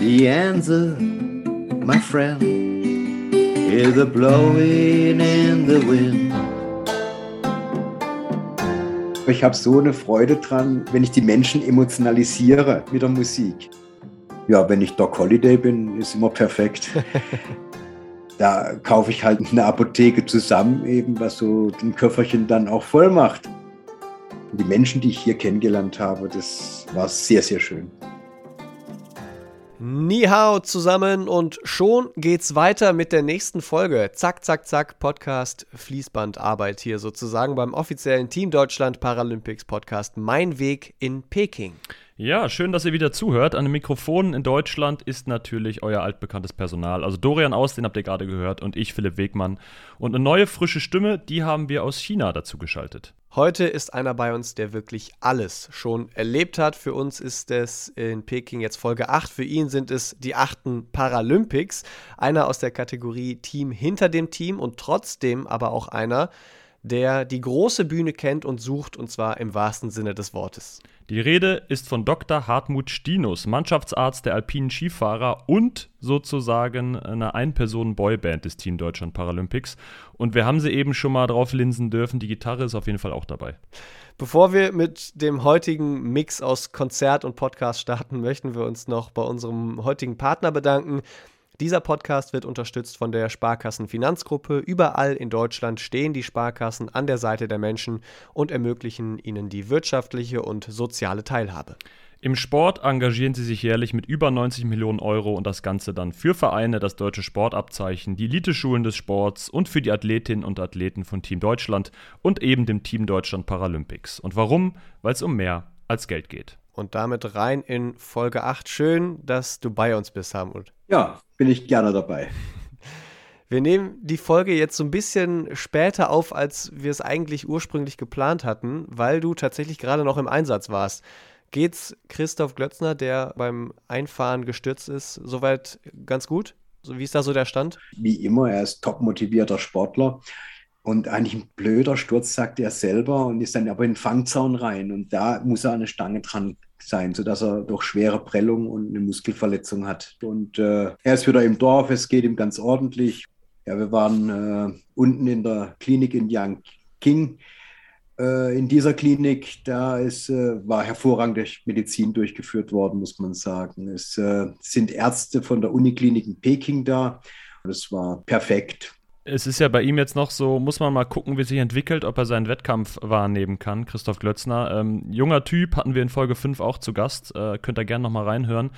The answer, my friend, is a blowing in the wind. Ich habe so eine Freude dran, wenn ich die Menschen emotionalisiere mit der Musik. Ja, wenn ich Doc Holiday bin, ist immer perfekt. da kaufe ich halt eine Apotheke zusammen, eben was so ein Köfferchen dann auch voll macht. Die Menschen, die ich hier kennengelernt habe, das war sehr, sehr schön. Ni hao zusammen und schon geht's weiter mit der nächsten Folge. Zack, zack, zack, Podcast, Fließbandarbeit hier sozusagen beim offiziellen Team Deutschland Paralympics Podcast Mein Weg in Peking. Ja, schön, dass ihr wieder zuhört. An den Mikrofonen in Deutschland ist natürlich euer altbekanntes Personal. Also Dorian Aus, den habt ihr gerade gehört, und ich, Philipp Wegmann. Und eine neue, frische Stimme, die haben wir aus China dazu geschaltet. Heute ist einer bei uns, der wirklich alles schon erlebt hat. Für uns ist es in Peking jetzt Folge 8. Für ihn sind es die achten Paralympics. Einer aus der Kategorie Team hinter dem Team und trotzdem aber auch einer, der die große Bühne kennt und sucht, und zwar im wahrsten Sinne des Wortes. Die Rede ist von Dr. Hartmut Stinus, Mannschaftsarzt der alpinen Skifahrer und sozusagen eine Ein-Personen-Boyband des Team Deutschland Paralympics. Und wir haben sie eben schon mal drauf linsen dürfen. Die Gitarre ist auf jeden Fall auch dabei. Bevor wir mit dem heutigen Mix aus Konzert und Podcast starten, möchten wir uns noch bei unserem heutigen Partner bedanken. Dieser Podcast wird unterstützt von der Sparkassenfinanzgruppe. Überall in Deutschland stehen die Sparkassen an der Seite der Menschen und ermöglichen ihnen die wirtschaftliche und soziale Teilhabe. Im Sport engagieren sie sich jährlich mit über 90 Millionen Euro und das Ganze dann für Vereine, das deutsche Sportabzeichen, die Eliteschulen des Sports und für die Athletinnen und Athleten von Team Deutschland und eben dem Team Deutschland Paralympics. Und warum? Weil es um mehr als Geld geht. Und damit rein in Folge 8. Schön, dass du bei uns bist, Harmut. Ja, bin ich gerne dabei. Wir nehmen die Folge jetzt so ein bisschen später auf, als wir es eigentlich ursprünglich geplant hatten, weil du tatsächlich gerade noch im Einsatz warst. Geht's Christoph Glötzner, der beim Einfahren gestürzt ist, soweit ganz gut? Wie ist da so der Stand? Wie immer, er ist top motivierter Sportler und eigentlich ein blöder Sturz, sagt er selber, und ist dann aber in den Fangzaun rein. Und da muss er eine Stange dran sein, sodass er durch schwere Prellung und eine Muskelverletzung hat. Und äh, er ist wieder im Dorf, es geht ihm ganz ordentlich. Ja, wir waren äh, unten in der Klinik in Yangqing. Äh, in dieser Klinik, da ist, äh, war hervorragende Medizin durchgeführt worden, muss man sagen. Es äh, sind Ärzte von der Uniklinik in Peking da. Das war perfekt es ist ja bei ihm jetzt noch so, muss man mal gucken, wie sich entwickelt, ob er seinen Wettkampf wahrnehmen kann, Christoph Glötzner. Ähm, junger Typ, hatten wir in Folge 5 auch zu Gast, äh, könnt ihr gerne nochmal reinhören.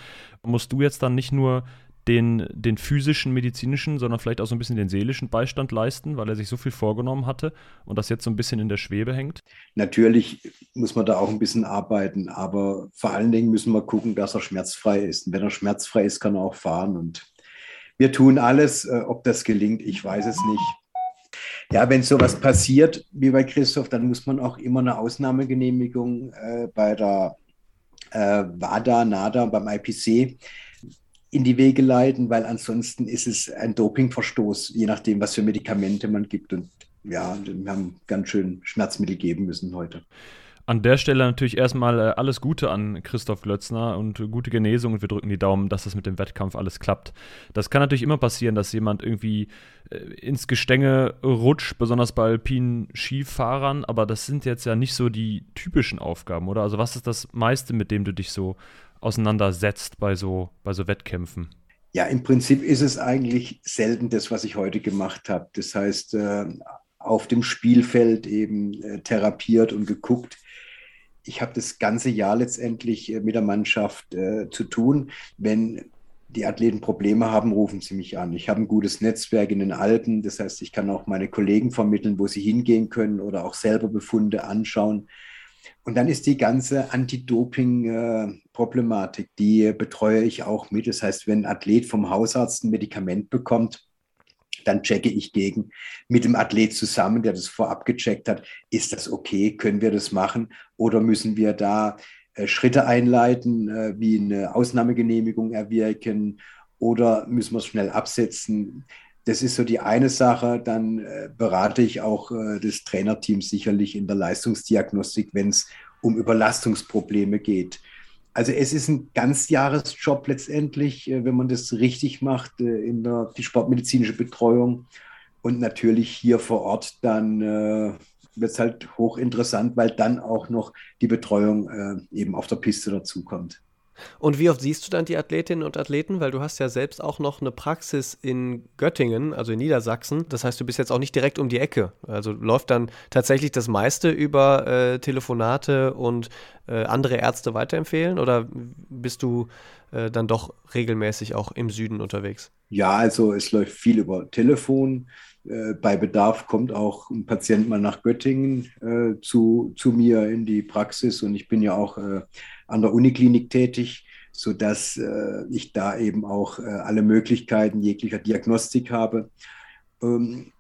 Musst du jetzt dann nicht nur den, den physischen, medizinischen, sondern vielleicht auch so ein bisschen den seelischen Beistand leisten, weil er sich so viel vorgenommen hatte und das jetzt so ein bisschen in der Schwebe hängt? Natürlich muss man da auch ein bisschen arbeiten, aber vor allen Dingen müssen wir gucken, dass er schmerzfrei ist. Und wenn er schmerzfrei ist, kann er auch fahren und wir tun alles, äh, ob das gelingt, ich weiß es nicht. Ja, wenn sowas passiert wie bei Christoph, dann muss man auch immer eine Ausnahmegenehmigung äh, bei der äh, WADA, NADA, beim IPC in die Wege leiten, weil ansonsten ist es ein Dopingverstoß, je nachdem, was für Medikamente man gibt. Und ja, wir haben ganz schön Schmerzmittel geben müssen heute. An der Stelle natürlich erstmal äh, alles Gute an Christoph Glötzner und gute Genesung und wir drücken die Daumen, dass das mit dem Wettkampf alles klappt. Das kann natürlich immer passieren, dass jemand irgendwie äh, ins Gestänge rutscht, besonders bei alpinen Skifahrern, aber das sind jetzt ja nicht so die typischen Aufgaben, oder? Also was ist das meiste, mit dem du dich so auseinandersetzt bei so, bei so Wettkämpfen? Ja, im Prinzip ist es eigentlich selten das, was ich heute gemacht habe. Das heißt, äh, auf dem Spielfeld eben therapiert und geguckt, ich habe das ganze Jahr letztendlich äh, mit der Mannschaft äh, zu tun. Wenn die Athleten Probleme haben, rufen sie mich an. Ich habe ein gutes Netzwerk in den Alpen. Das heißt, ich kann auch meine Kollegen vermitteln, wo sie hingehen können oder auch selber Befunde anschauen. Und dann ist die ganze Anti-Doping-Problematik, die betreue ich auch mit. Das heißt, wenn ein Athlet vom Hausarzt ein Medikament bekommt, dann checke ich gegen mit dem Athlet zusammen, der das vorab gecheckt hat, ist das okay, können wir das machen oder müssen wir da äh, Schritte einleiten, äh, wie eine Ausnahmegenehmigung erwirken oder müssen wir es schnell absetzen. Das ist so die eine Sache. Dann äh, berate ich auch das Trainerteam sicherlich in der Leistungsdiagnostik, wenn es um Überlastungsprobleme geht. Also es ist ein Ganzjahresjob letztendlich, äh, wenn man das richtig macht, äh, in der die sportmedizinische Betreuung. Und natürlich hier vor Ort dann äh, wird es halt hochinteressant, weil dann auch noch die Betreuung äh, eben auf der Piste dazukommt. Und wie oft siehst du dann die Athletinnen und Athleten? Weil du hast ja selbst auch noch eine Praxis in Göttingen, also in Niedersachsen. Das heißt, du bist jetzt auch nicht direkt um die Ecke. Also läuft dann tatsächlich das meiste über äh, Telefonate und äh, andere Ärzte weiterempfehlen? Oder bist du äh, dann doch regelmäßig auch im Süden unterwegs? Ja, also es läuft viel über Telefon. Äh, bei Bedarf kommt auch ein Patient mal nach Göttingen äh, zu, zu mir in die Praxis und ich bin ja auch äh, an der Uniklinik tätig, sodass äh, ich da eben auch äh, alle Möglichkeiten jeglicher Diagnostik habe. Ähm,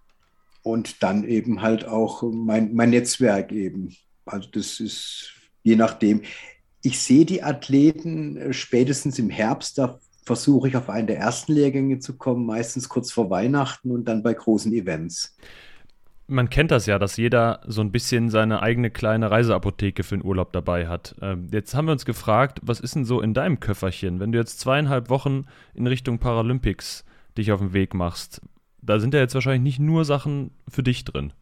und dann eben halt auch mein, mein Netzwerk eben. Also das ist je nachdem. Ich sehe die Athleten äh, spätestens im Herbst, da versuche ich auf einen der ersten Lehrgänge zu kommen, meistens kurz vor Weihnachten und dann bei großen Events man kennt das ja, dass jeder so ein bisschen seine eigene kleine Reiseapotheke für den Urlaub dabei hat. Ähm, jetzt haben wir uns gefragt, was ist denn so in deinem Köfferchen, wenn du jetzt zweieinhalb Wochen in Richtung Paralympics dich auf den Weg machst? Da sind ja jetzt wahrscheinlich nicht nur Sachen für dich drin.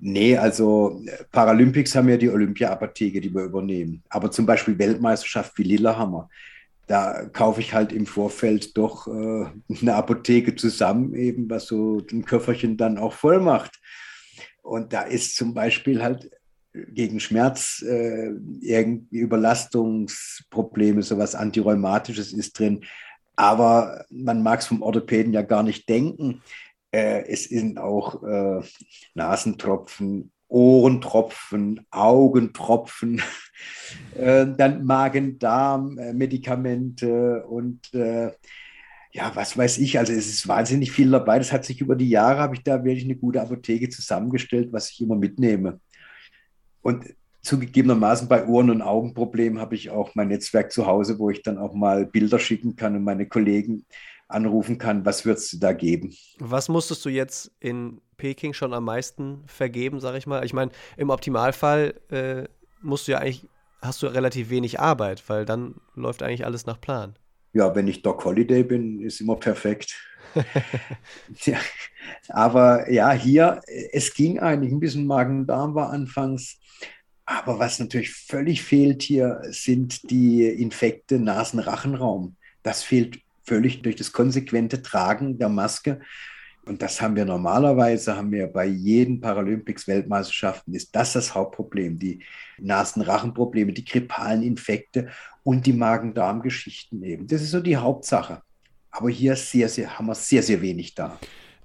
Nee, also Paralympics haben ja die Olympia-Apotheke, die wir übernehmen. Aber zum Beispiel Weltmeisterschaft wie Lillehammer, da kaufe ich halt im Vorfeld doch äh, eine Apotheke zusammen, eben was so ein Köfferchen dann auch voll macht. Und da ist zum Beispiel halt gegen Schmerz, äh, irgendwie Überlastungsprobleme, sowas Antirheumatisches ist drin. Aber man mag es vom Orthopäden ja gar nicht denken. Äh, es sind auch äh, Nasentropfen, Ohrentropfen, Augentropfen, äh, dann Magen-Darm-Medikamente und äh, ja, was weiß ich, also es ist wahnsinnig viel dabei. Das hat sich über die Jahre, habe ich da wirklich eine gute Apotheke zusammengestellt, was ich immer mitnehme. Und zugegebenermaßen bei Ohren- und Augenproblemen habe ich auch mein Netzwerk zu Hause, wo ich dann auch mal Bilder schicken kann und meine Kollegen anrufen kann, was würdest du da geben? Was musstest du jetzt in Peking schon am meisten vergeben, sage ich mal? Ich meine, im Optimalfall äh, musst du ja eigentlich, hast du relativ wenig Arbeit, weil dann läuft eigentlich alles nach Plan ja, wenn ich Doc Holiday bin, ist immer perfekt. ja, aber ja, hier, es ging eigentlich ein bisschen Magen-Darm war anfangs. Aber was natürlich völlig fehlt hier, sind die Infekte Nasen-Rachenraum. Das fehlt völlig durch das konsequente Tragen der Maske. Und das haben wir normalerweise, haben wir bei jeden Paralympics-Weltmeisterschaften, ist das das Hauptproblem. Die Nasen-Rachenprobleme, die grippalen Infekte und die Magen-Darm-Geschichten eben. Das ist so die Hauptsache. Aber hier sehr, sehr, haben wir sehr, sehr wenig da.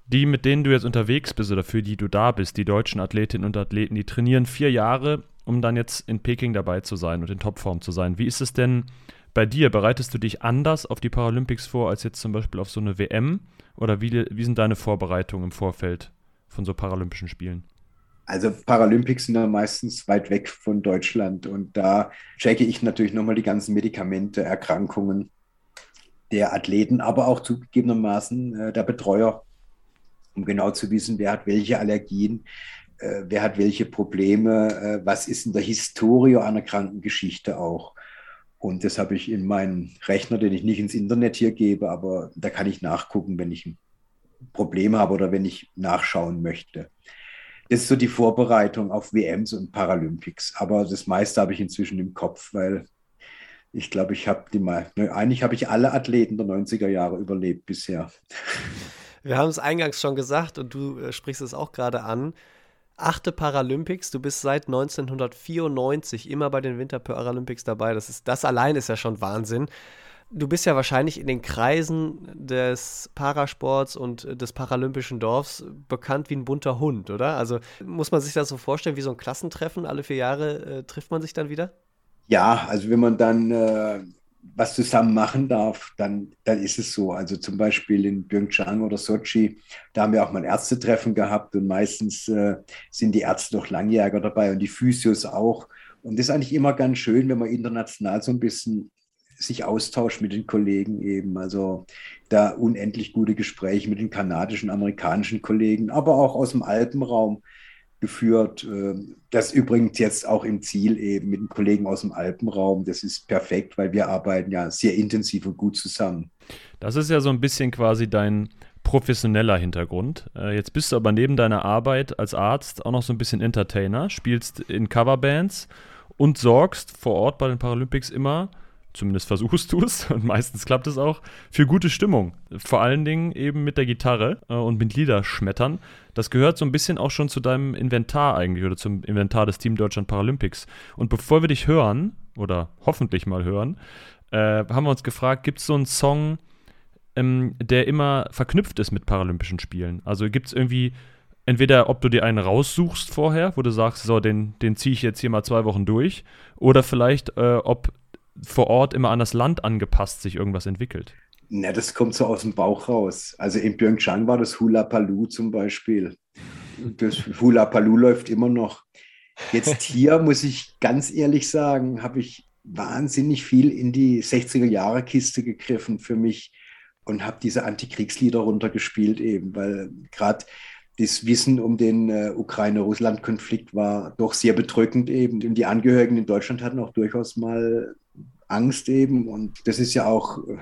Die, mit denen du jetzt unterwegs bist oder für die du da bist, die deutschen Athletinnen und Athleten, die trainieren vier Jahre, um dann jetzt in Peking dabei zu sein und in Topform zu sein. Wie ist es denn bei dir? Bereitest du dich anders auf die Paralympics vor als jetzt zum Beispiel auf so eine WM? Oder wie, wie sind deine Vorbereitungen im Vorfeld von so Paralympischen Spielen? Also Paralympics sind ja meistens weit weg von Deutschland und da checke ich natürlich nochmal die ganzen Medikamente, Erkrankungen der Athleten, aber auch zugegebenermaßen äh, der Betreuer, um genau zu wissen, wer hat welche Allergien, äh, wer hat welche Probleme, äh, was ist in der Historie einer Krankengeschichte auch. Und das habe ich in meinem Rechner, den ich nicht ins Internet hier gebe, aber da kann ich nachgucken, wenn ich ein Problem habe oder wenn ich nachschauen möchte. Das ist so die Vorbereitung auf WMs und Paralympics. Aber das meiste habe ich inzwischen im Kopf, weil ich glaube, ich habe die mal, ne, eigentlich habe ich alle Athleten der 90er Jahre überlebt bisher. Wir haben es eingangs schon gesagt und du äh, sprichst es auch gerade an achte Paralympics. Du bist seit 1994 immer bei den Winter Paralympics dabei. Das, ist, das allein ist ja schon Wahnsinn. Du bist ja wahrscheinlich in den Kreisen des Parasports und des paralympischen Dorfs bekannt wie ein bunter Hund, oder? Also muss man sich das so vorstellen wie so ein Klassentreffen? Alle vier Jahre äh, trifft man sich dann wieder? Ja, also wenn man dann äh, was zusammen machen darf, dann, dann ist es so. Also zum Beispiel in Pyeongchang oder Sochi, da haben wir auch mal ein Ärztetreffen gehabt und meistens äh, sind die Ärzte doch Langjäger dabei und die Physios auch. Und das ist eigentlich immer ganz schön, wenn man international so ein bisschen sich austauscht mit den Kollegen eben. Also da unendlich gute Gespräche mit den kanadischen, amerikanischen Kollegen, aber auch aus dem Alpenraum geführt. Ähm, das übrigens jetzt auch im Ziel eben mit den Kollegen aus dem Alpenraum. Das ist perfekt, weil wir arbeiten ja sehr intensiv und gut zusammen. Das ist ja so ein bisschen quasi dein professioneller Hintergrund. Äh, jetzt bist du aber neben deiner Arbeit als Arzt auch noch so ein bisschen Entertainer, spielst in Coverbands und sorgst vor Ort bei den Paralympics immer zumindest versuchst du es und meistens klappt es auch, für gute Stimmung. Vor allen Dingen eben mit der Gitarre äh, und mit Liederschmettern. Das gehört so ein bisschen auch schon zu deinem Inventar eigentlich oder zum Inventar des Team Deutschland Paralympics. Und bevor wir dich hören, oder hoffentlich mal hören, äh, haben wir uns gefragt, gibt es so einen Song, ähm, der immer verknüpft ist mit Paralympischen Spielen? Also gibt es irgendwie entweder ob du dir einen raussuchst vorher, wo du sagst, so, den, den ziehe ich jetzt hier mal zwei Wochen durch, oder vielleicht, äh, ob vor Ort immer an das Land angepasst sich irgendwas entwickelt? Na, das kommt so aus dem Bauch raus. Also in Pyeongchang war das Hula Palu zum Beispiel. Das Hula Palu läuft immer noch. Jetzt hier muss ich ganz ehrlich sagen, habe ich wahnsinnig viel in die 60er Jahre Kiste gegriffen für mich und habe diese Antikriegslieder runtergespielt eben, weil gerade das Wissen um den äh, Ukraine-Russland-Konflikt war doch sehr bedrückend eben. Und die Angehörigen in Deutschland hatten auch durchaus mal Angst eben. Und das ist ja auch äh,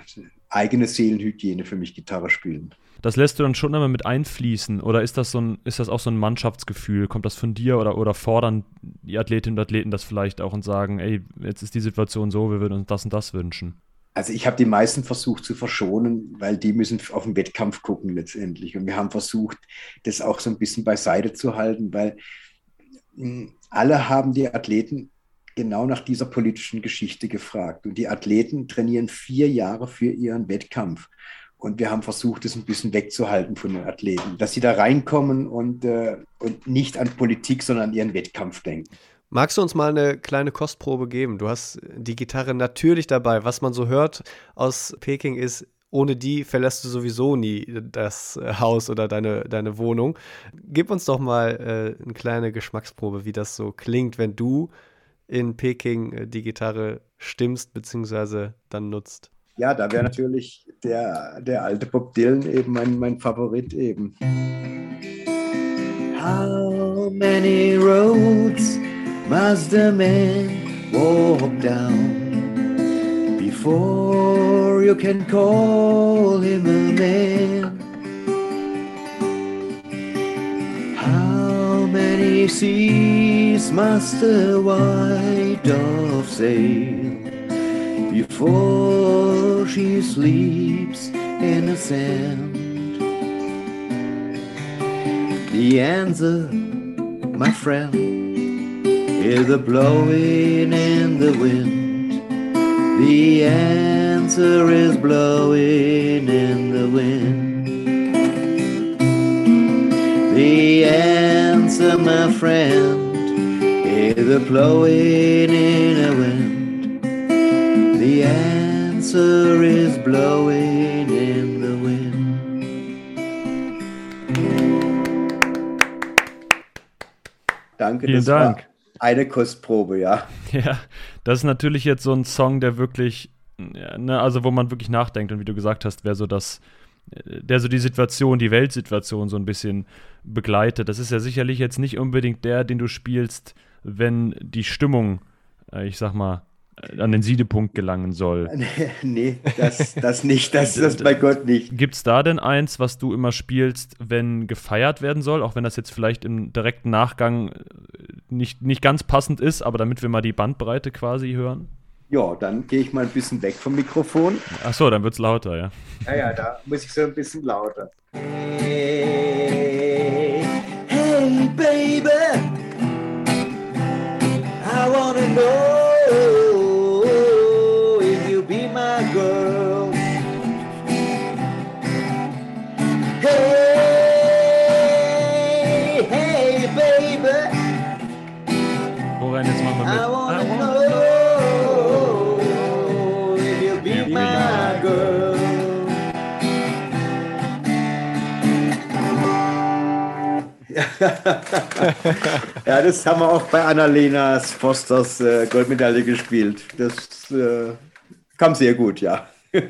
eigene Seelenhygiene für mich, Gitarre spielen. Das lässt du dann schon immer mit einfließen oder ist das so ein, ist das auch so ein Mannschaftsgefühl? Kommt das von dir oder, oder fordern die Athletinnen und Athleten das vielleicht auch und sagen, ey, jetzt ist die Situation so, wir würden uns das und das wünschen? Also ich habe die meisten versucht zu verschonen, weil die müssen auf den Wettkampf gucken letztendlich. Und wir haben versucht, das auch so ein bisschen beiseite zu halten, weil alle haben die Athleten genau nach dieser politischen Geschichte gefragt. Und die Athleten trainieren vier Jahre für ihren Wettkampf. Und wir haben versucht, es ein bisschen wegzuhalten von den Athleten, dass sie da reinkommen und, äh, und nicht an Politik, sondern an ihren Wettkampf denken. Magst du uns mal eine kleine Kostprobe geben? Du hast die Gitarre natürlich dabei. Was man so hört aus Peking ist, ohne die verlässt du sowieso nie das Haus oder deine, deine Wohnung. Gib uns doch mal äh, eine kleine Geschmacksprobe, wie das so klingt, wenn du in Peking äh, die Gitarre stimmst bzw. dann nutzt? Ja, da wäre natürlich der, der alte Bob Dylan eben mein, mein Favorit eben. How many roads must a man walk down before you can call him a man? Many seas must a white dove sail before she sleeps in the sand? The answer, my friend, is the blowing in the wind. The answer is blowing in the wind. The answer, my friend, is a blowing in a wind. The answer is blowing in the wind. Danke, Vielen Dank. eine Kostprobe, ja. Ja, das ist natürlich jetzt so ein Song, der wirklich, ne, also wo man wirklich nachdenkt und wie du gesagt hast, wäre so das der so die Situation, die Weltsituation so ein bisschen begleitet. Das ist ja sicherlich jetzt nicht unbedingt der, den du spielst, wenn die Stimmung, äh, ich sag mal, äh, an den Siedepunkt gelangen soll. Nee, das, das nicht, das, das bei Gott nicht. Gibt es da denn eins, was du immer spielst, wenn gefeiert werden soll, auch wenn das jetzt vielleicht im direkten Nachgang äh, nicht, nicht ganz passend ist, aber damit wir mal die Bandbreite quasi hören? Ja, dann gehe ich mal ein bisschen weg vom Mikrofon. Ach so, dann wird es lauter, ja. Ja, ja, da muss ich so ein bisschen lauter. Hey, hey, baby, I wanna know ja, das haben wir auch bei Annalena Fosters äh, Goldmedaille gespielt. Das äh, kam sehr gut, ja.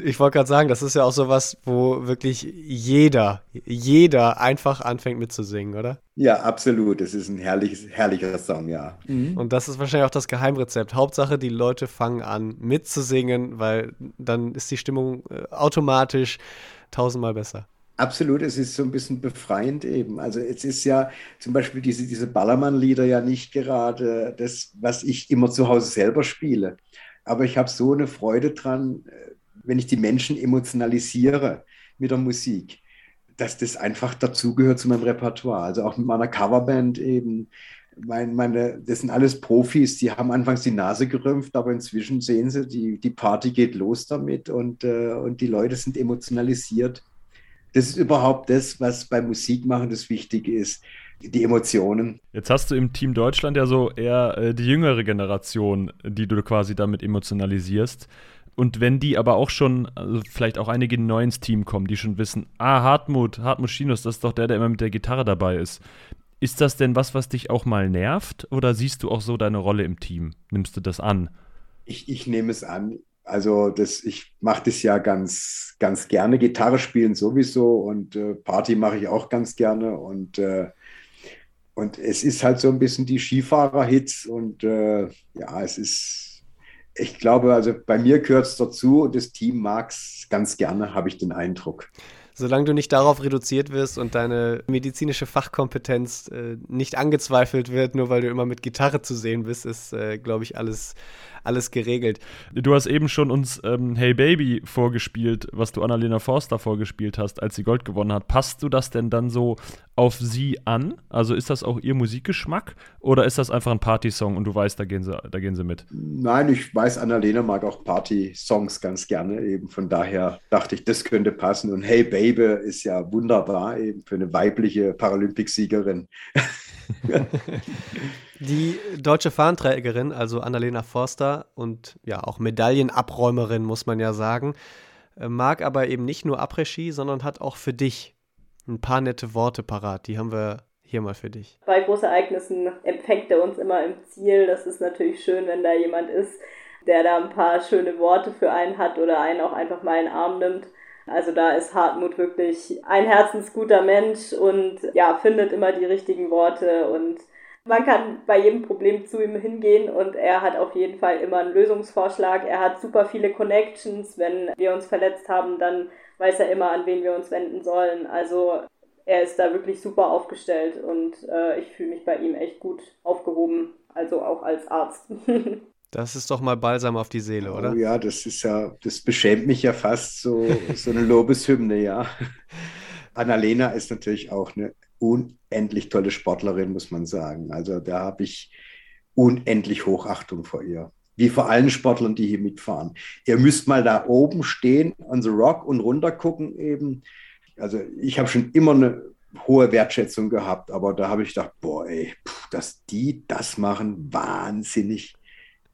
Ich wollte gerade sagen, das ist ja auch sowas, wo wirklich jeder, jeder einfach anfängt mitzusingen, oder? Ja, absolut. Es ist ein herrliches, herrlicher Song, ja. Mhm. Und das ist wahrscheinlich auch das Geheimrezept. Hauptsache, die Leute fangen an mitzusingen, weil dann ist die Stimmung äh, automatisch tausendmal besser. Absolut, es ist so ein bisschen befreiend eben. Also es ist ja zum Beispiel diese, diese Ballermann-Lieder ja nicht gerade das, was ich immer zu Hause selber spiele. Aber ich habe so eine Freude dran, äh, wenn ich die Menschen emotionalisiere mit der Musik, dass das einfach dazugehört zu meinem Repertoire. Also auch mit meiner Coverband eben. Mein, meine, das sind alles Profis, die haben anfangs die Nase gerümpft, aber inzwischen sehen sie, die, die Party geht los damit und, äh, und die Leute sind emotionalisiert. Das ist überhaupt das, was beim Musikmachen das Wichtige ist die Emotionen. Jetzt hast du im Team Deutschland ja so eher äh, die jüngere Generation, die du quasi damit emotionalisierst. Und wenn die aber auch schon, also vielleicht auch einige neu ins Team kommen, die schon wissen, ah, Hartmut, Hartmut Schienus, das ist doch der, der immer mit der Gitarre dabei ist. Ist das denn was, was dich auch mal nervt? Oder siehst du auch so deine Rolle im Team? Nimmst du das an? Ich, ich nehme es an. Also das, ich mache das ja ganz, ganz gerne. Gitarre spielen sowieso und äh, Party mache ich auch ganz gerne. Und, äh, und es ist halt so ein bisschen die Skifahrer-Hits und äh, ja, es ist ich glaube, also bei mir gehört es dazu und das Team mag es ganz gerne, habe ich den Eindruck. Solange du nicht darauf reduziert wirst und deine medizinische Fachkompetenz äh, nicht angezweifelt wird, nur weil du immer mit Gitarre zu sehen bist, ist, äh, glaube ich, alles, alles geregelt. Du hast eben schon uns ähm, Hey Baby vorgespielt, was du Annalena Forster vorgespielt hast, als sie Gold gewonnen hat. Passt du das denn dann so auf sie an? Also ist das auch ihr Musikgeschmack oder ist das einfach ein Partysong und du weißt, da gehen sie, da gehen sie mit? Nein, ich weiß, Annalena mag auch Party-Songs ganz gerne eben. Von daher dachte ich, das könnte passen. Und Hey Baby ist ja wunderbar eben für eine weibliche Paralympicsiegerin. Die deutsche Fahnenträgerin, also Annalena Forster und ja auch Medaillenabräumerin, muss man ja sagen, äh, mag aber eben nicht nur Après-Ski, sondern hat auch für dich ein paar nette Worte parat. Die haben wir hier mal für dich. Bei Großereignissen empfängt er uns immer im Ziel. Das ist natürlich schön, wenn da jemand ist, der da ein paar schöne Worte für einen hat oder einen auch einfach mal in den Arm nimmt. Also da ist Hartmut wirklich ein herzensguter Mensch und ja, findet immer die richtigen Worte und man kann bei jedem Problem zu ihm hingehen und er hat auf jeden Fall immer einen Lösungsvorschlag. Er hat super viele Connections. Wenn wir uns verletzt haben, dann weiß er immer, an wen wir uns wenden sollen. Also er ist da wirklich super aufgestellt und äh, ich fühle mich bei ihm echt gut aufgehoben, also auch als Arzt. Das ist doch mal Balsam auf die Seele, oder? Oh ja, das ist ja, das beschämt mich ja fast so, so eine Lobeshymne, ja. Annalena ist natürlich auch eine unendlich tolle Sportlerin, muss man sagen. Also da habe ich unendlich Hochachtung vor ihr. Wie vor allen Sportlern, die hier mitfahren. Ihr müsst mal da oben stehen, on the rock und runter gucken eben. Also ich habe schon immer eine hohe Wertschätzung gehabt, aber da habe ich gedacht, boah, ey, pff, dass die das machen, wahnsinnig.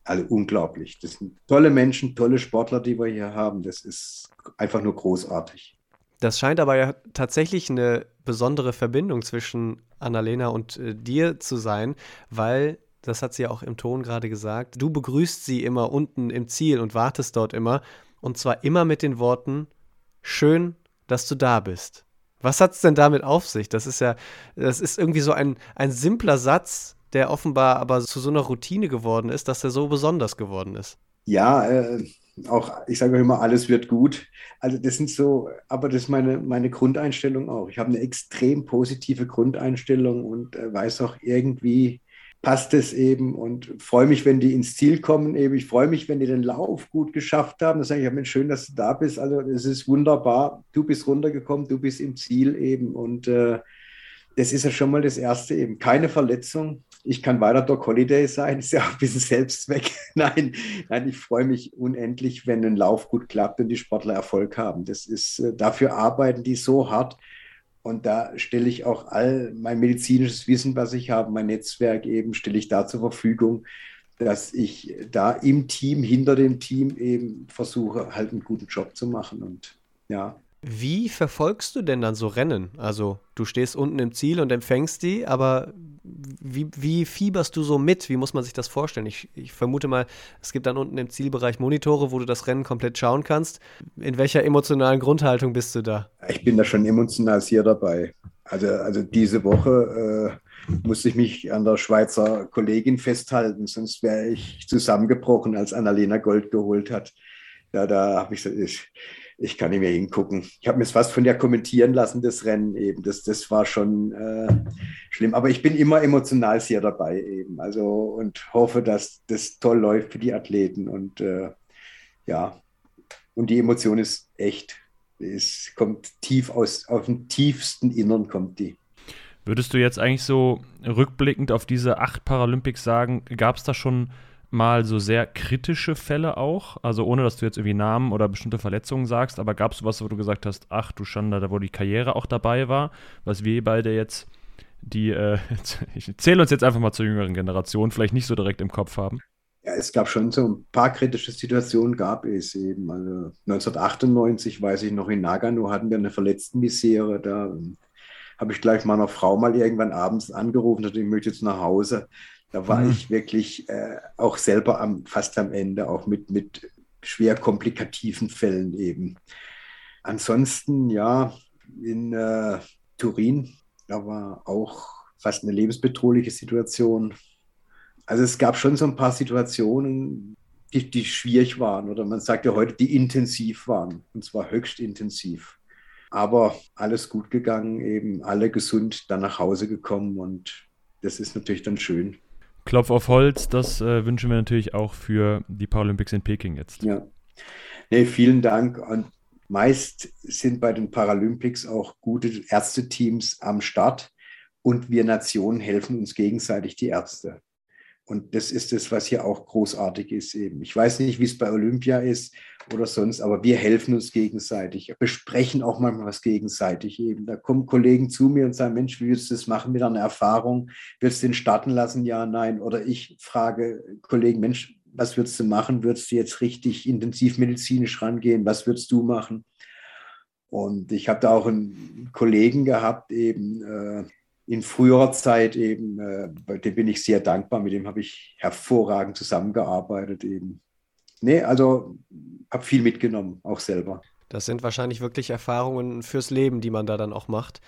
Also unglaublich. Das sind tolle Menschen, tolle Sportler, die wir hier haben. Das ist einfach nur großartig. Das scheint aber ja tatsächlich eine besondere Verbindung zwischen Annalena und äh, dir zu sein, weil, das hat sie ja auch im Ton gerade gesagt, du begrüßt sie immer unten im Ziel und wartest dort immer. Und zwar immer mit den Worten, schön, dass du da bist. Was hat es denn damit auf sich? Das ist ja, das ist irgendwie so ein, ein simpler Satz, der offenbar aber zu so einer Routine geworden ist, dass er so besonders geworden ist. Ja, äh, auch, ich sage immer, alles wird gut. Also das sind so, aber das ist meine, meine Grundeinstellung auch. Ich habe eine extrem positive Grundeinstellung und äh, weiß auch irgendwie, passt es eben und freue mich, wenn die ins Ziel kommen eben. Ich freue mich, wenn die den Lauf gut geschafft haben. Das sage ich, ja, Mensch, schön, dass du da bist. Also es ist wunderbar. Du bist runtergekommen, du bist im Ziel eben und äh, das ist ja schon mal das Erste eben. Keine Verletzung, ich kann weiter Doc Holiday sein, ist ja auch ein bisschen Selbstzweck. nein, nein, ich freue mich unendlich, wenn ein Lauf gut klappt und die Sportler Erfolg haben. Das ist, äh, dafür arbeiten die so hart. Und da stelle ich auch all mein medizinisches Wissen, was ich habe, mein Netzwerk eben, stelle ich da zur Verfügung, dass ich da im Team, hinter dem Team eben versuche, halt einen guten Job zu machen. Und ja, Wie verfolgst du denn dann so Rennen? Also du stehst unten im Ziel und empfängst die, aber wie, wie fieberst du so mit? Wie muss man sich das vorstellen? Ich, ich, vermute mal, es gibt dann unten im Zielbereich Monitore, wo du das Rennen komplett schauen kannst. In welcher emotionalen Grundhaltung bist du da? Ich bin da schon emotional sehr dabei. Also, also diese Woche äh, musste ich mich an der Schweizer Kollegin festhalten, sonst wäre ich zusammengebrochen, als Annalena Gold geholt hat. Ja, da habe ich so, ich, ich kann nicht mehr hingucken. Ich habe mir es fast von der kommentieren lassen, das Rennen eben. Das, das war schon äh, schlimm. Aber ich bin immer emotional sehr dabei eben. Also und hoffe, dass das toll läuft für die Athleten. Und äh, ja, und die Emotion ist echt. Es kommt tief aus, auf dem tiefsten Innern kommt die. Würdest du jetzt eigentlich so rückblickend auf diese acht Paralympics sagen, gab es da schon mal so sehr kritische Fälle auch? Also ohne, dass du jetzt irgendwie Namen oder bestimmte Verletzungen sagst, aber gab es was, wo du gesagt hast, ach du Schande, da wo die Karriere auch dabei war, was wir beide jetzt die, äh, ich zähle uns jetzt einfach mal zur jüngeren Generation, vielleicht nicht so direkt im Kopf haben? Ja, es gab schon so ein paar kritische Situationen, gab es eben. Also 1998, weiß ich noch, in Nagano hatten wir eine Verletztenmisere. Da habe ich gleich meiner Frau mal irgendwann abends angerufen und ich möchte jetzt nach Hause. Da war mhm. ich wirklich äh, auch selber am, fast am Ende, auch mit, mit schwer komplikativen Fällen eben. Ansonsten, ja, in äh, Turin, da war auch fast eine lebensbedrohliche Situation. Also es gab schon so ein paar Situationen, die, die schwierig waren oder man sagt ja heute, die intensiv waren und zwar höchst intensiv. Aber alles gut gegangen, eben alle gesund dann nach Hause gekommen und das ist natürlich dann schön. Klopf auf Holz, das äh, wünschen wir natürlich auch für die Paralympics in Peking jetzt. Ja. Nee, vielen Dank. Und meist sind bei den Paralympics auch gute Ärzteteams am Start und wir Nationen helfen uns gegenseitig, die Ärzte. Und das ist es, was hier auch großartig ist eben. Ich weiß nicht, wie es bei Olympia ist oder sonst, aber wir helfen uns gegenseitig, besprechen auch manchmal was gegenseitig eben. Da kommen Kollegen zu mir und sagen, Mensch, wie willst du das machen mit einer Erfahrung? Willst du den starten lassen? Ja, nein. Oder ich frage Kollegen, Mensch, was würdest du machen? Würdest du jetzt richtig intensiv medizinisch rangehen? Was würdest du machen? Und ich habe da auch einen Kollegen gehabt, eben, äh, in früherer Zeit eben, äh, dem bin ich sehr dankbar, mit dem habe ich hervorragend zusammengearbeitet eben. Nee, also habe viel mitgenommen, auch selber. Das sind wahrscheinlich wirklich Erfahrungen fürs Leben, die man da dann auch macht.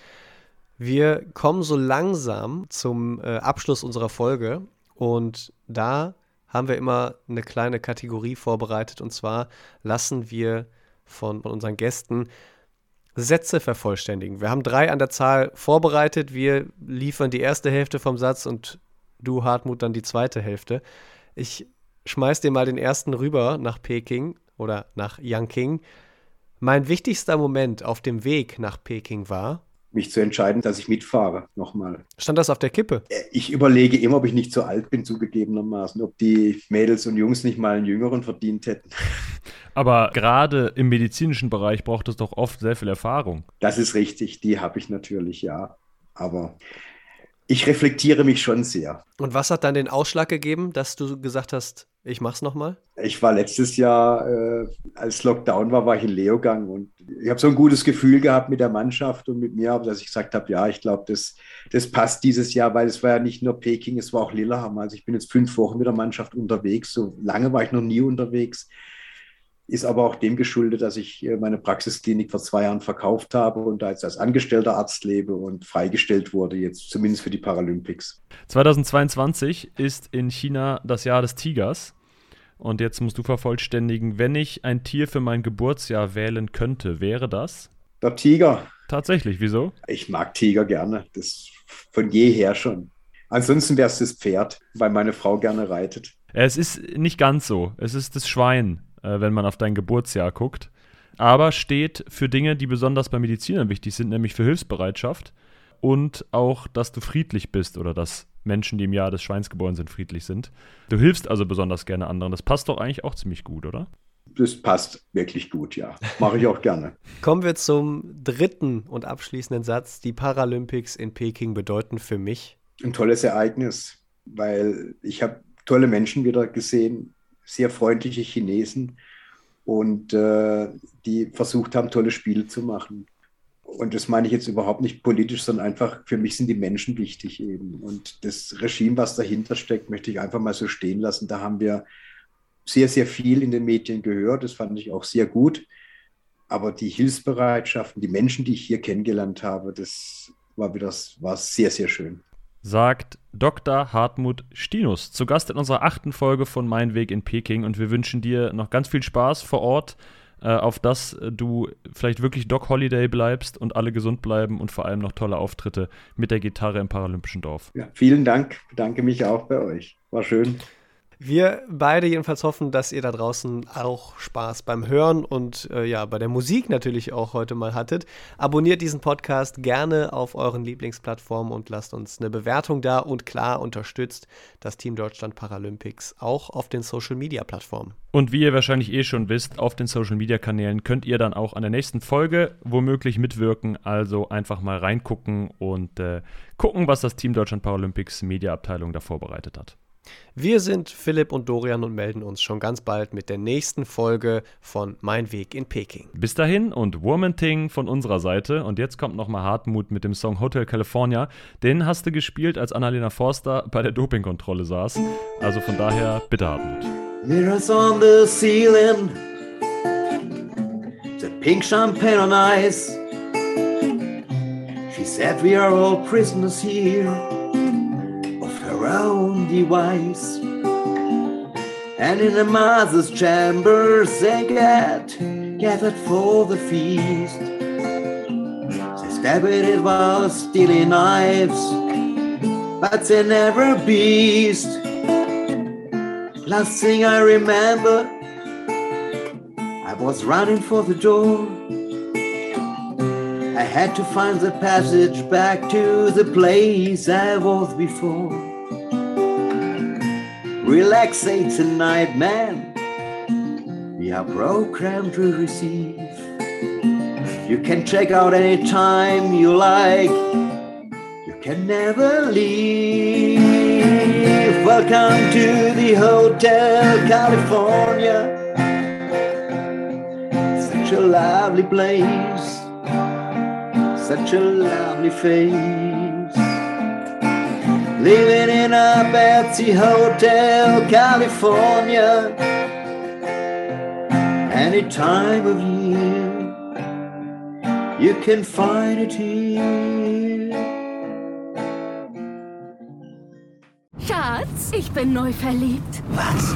Wir kommen so langsam zum äh, Abschluss unserer Folge und da haben wir immer eine kleine Kategorie vorbereitet und zwar lassen wir von unseren Gästen Sätze vervollständigen. Wir haben drei an der Zahl vorbereitet. Wir liefern die erste Hälfte vom Satz und du, Hartmut, dann die zweite Hälfte. Ich schmeiß dir mal den ersten rüber nach Peking oder nach Yanqing. Mein wichtigster Moment auf dem Weg nach Peking war, mich zu entscheiden, dass ich mitfahre, nochmal. Stand das auf der Kippe? Äh, ich überlege immer, ob ich nicht zu alt bin, zugegebenermaßen, ob die Mädels und Jungs nicht mal einen Jüngeren verdient hätten. Aber gerade im medizinischen Bereich braucht es doch oft sehr viel Erfahrung. Das ist richtig, die habe ich natürlich, ja. Aber ich reflektiere mich schon sehr. Und was hat dann den Ausschlag gegeben, dass du gesagt hast, ich mach's nochmal? Ich war letztes Jahr, äh, als Lockdown war, war ich in Leogang und ich habe so ein gutes Gefühl gehabt mit der Mannschaft und mit mir, dass ich gesagt habe, ja, ich glaube, das, das passt dieses Jahr, weil es war ja nicht nur Peking, es war auch Lillehammer. Also ich bin jetzt fünf Wochen mit der Mannschaft unterwegs. So lange war ich noch nie unterwegs. Ist aber auch dem geschuldet, dass ich äh, meine Praxisklinik vor zwei Jahren verkauft habe und da jetzt als angestellter Arzt lebe und freigestellt wurde, jetzt zumindest für die Paralympics. 2022 ist in China das Jahr des Tigers. Und jetzt musst du vervollständigen, wenn ich ein Tier für mein Geburtsjahr wählen könnte, wäre das? Der Tiger. Tatsächlich, wieso? Ich mag Tiger gerne, das von jeher schon. Ansonsten wäre es das Pferd, weil meine Frau gerne reitet. Es ist nicht ganz so. Es ist das Schwein, äh, wenn man auf dein Geburtsjahr guckt. Aber steht für Dinge, die besonders bei Medizinern wichtig sind, nämlich für Hilfsbereitschaft und auch, dass du friedlich bist oder dass Menschen, die im Jahr des Schweins geboren sind, friedlich sind. Du hilfst also besonders gerne anderen. Das passt doch eigentlich auch ziemlich gut, oder? Das passt wirklich gut, ja. Mache ich auch gerne. Kommen wir zum dritten und abschließenden Satz. Die Paralympics in Peking bedeuten für mich. Ein tolles Ereignis, weil ich habe tolle Menschen wieder gesehen, sehr freundliche Chinesen und äh, die versucht haben, tolle Spiele zu machen. Und das meine ich jetzt überhaupt nicht politisch, sondern einfach, für mich sind die Menschen wichtig eben. Und das Regime, was dahinter steckt, möchte ich einfach mal so stehen lassen. Da haben wir sehr, sehr viel in den Medien gehört. Das fand ich auch sehr gut. Aber die Hilfsbereitschaften, die Menschen, die ich hier kennengelernt habe, das war wieder war sehr, sehr schön. Sagt Dr. Hartmut Stinus, zu Gast in unserer achten Folge von Mein Weg in Peking. Und wir wünschen dir noch ganz viel Spaß vor Ort äh, auf dass du vielleicht wirklich Doc Holiday bleibst und alle gesund bleiben und vor allem noch tolle Auftritte mit der Gitarre im Paralympischen Dorf. Ja, vielen Dank, bedanke mich auch bei euch. War schön. Wir beide jedenfalls hoffen, dass ihr da draußen auch Spaß beim Hören und äh, ja, bei der Musik natürlich auch heute mal hattet. Abonniert diesen Podcast gerne auf euren Lieblingsplattformen und lasst uns eine Bewertung da und klar unterstützt das Team Deutschland Paralympics auch auf den Social Media Plattformen. Und wie ihr wahrscheinlich eh schon wisst, auf den Social Media Kanälen könnt ihr dann auch an der nächsten Folge womöglich mitwirken. Also einfach mal reingucken und äh, gucken, was das Team Deutschland Paralympics Media Abteilung da vorbereitet hat. Wir sind Philipp und Dorian und melden uns schon ganz bald mit der nächsten Folge von Mein Weg in Peking. Bis dahin und Womanting von unserer Seite. Und jetzt kommt nochmal Hartmut mit dem Song Hotel California. Den hast du gespielt, als Annalena Forster bei der Dopingkontrolle saß. Also von daher, bitte Hartmut. Mirrors on the ceiling, the pink champagne on ice. She said we are all prisoners here. Own device. And in the mother's chambers they get gathered for the feast. They stab it while stealing knives, but they never beast. Last thing I remember, I was running for the door. I had to find the passage back to the place I was before. Relaxate tonight, man. We are programmed to receive. You can check out anytime you like. You can never leave. Welcome to the Hotel California. Such a lovely place. Such a lovely face. Living in a Betsy Hotel, California. Any time of year, you can find it here. Schatz, ich bin neu verliebt. Was?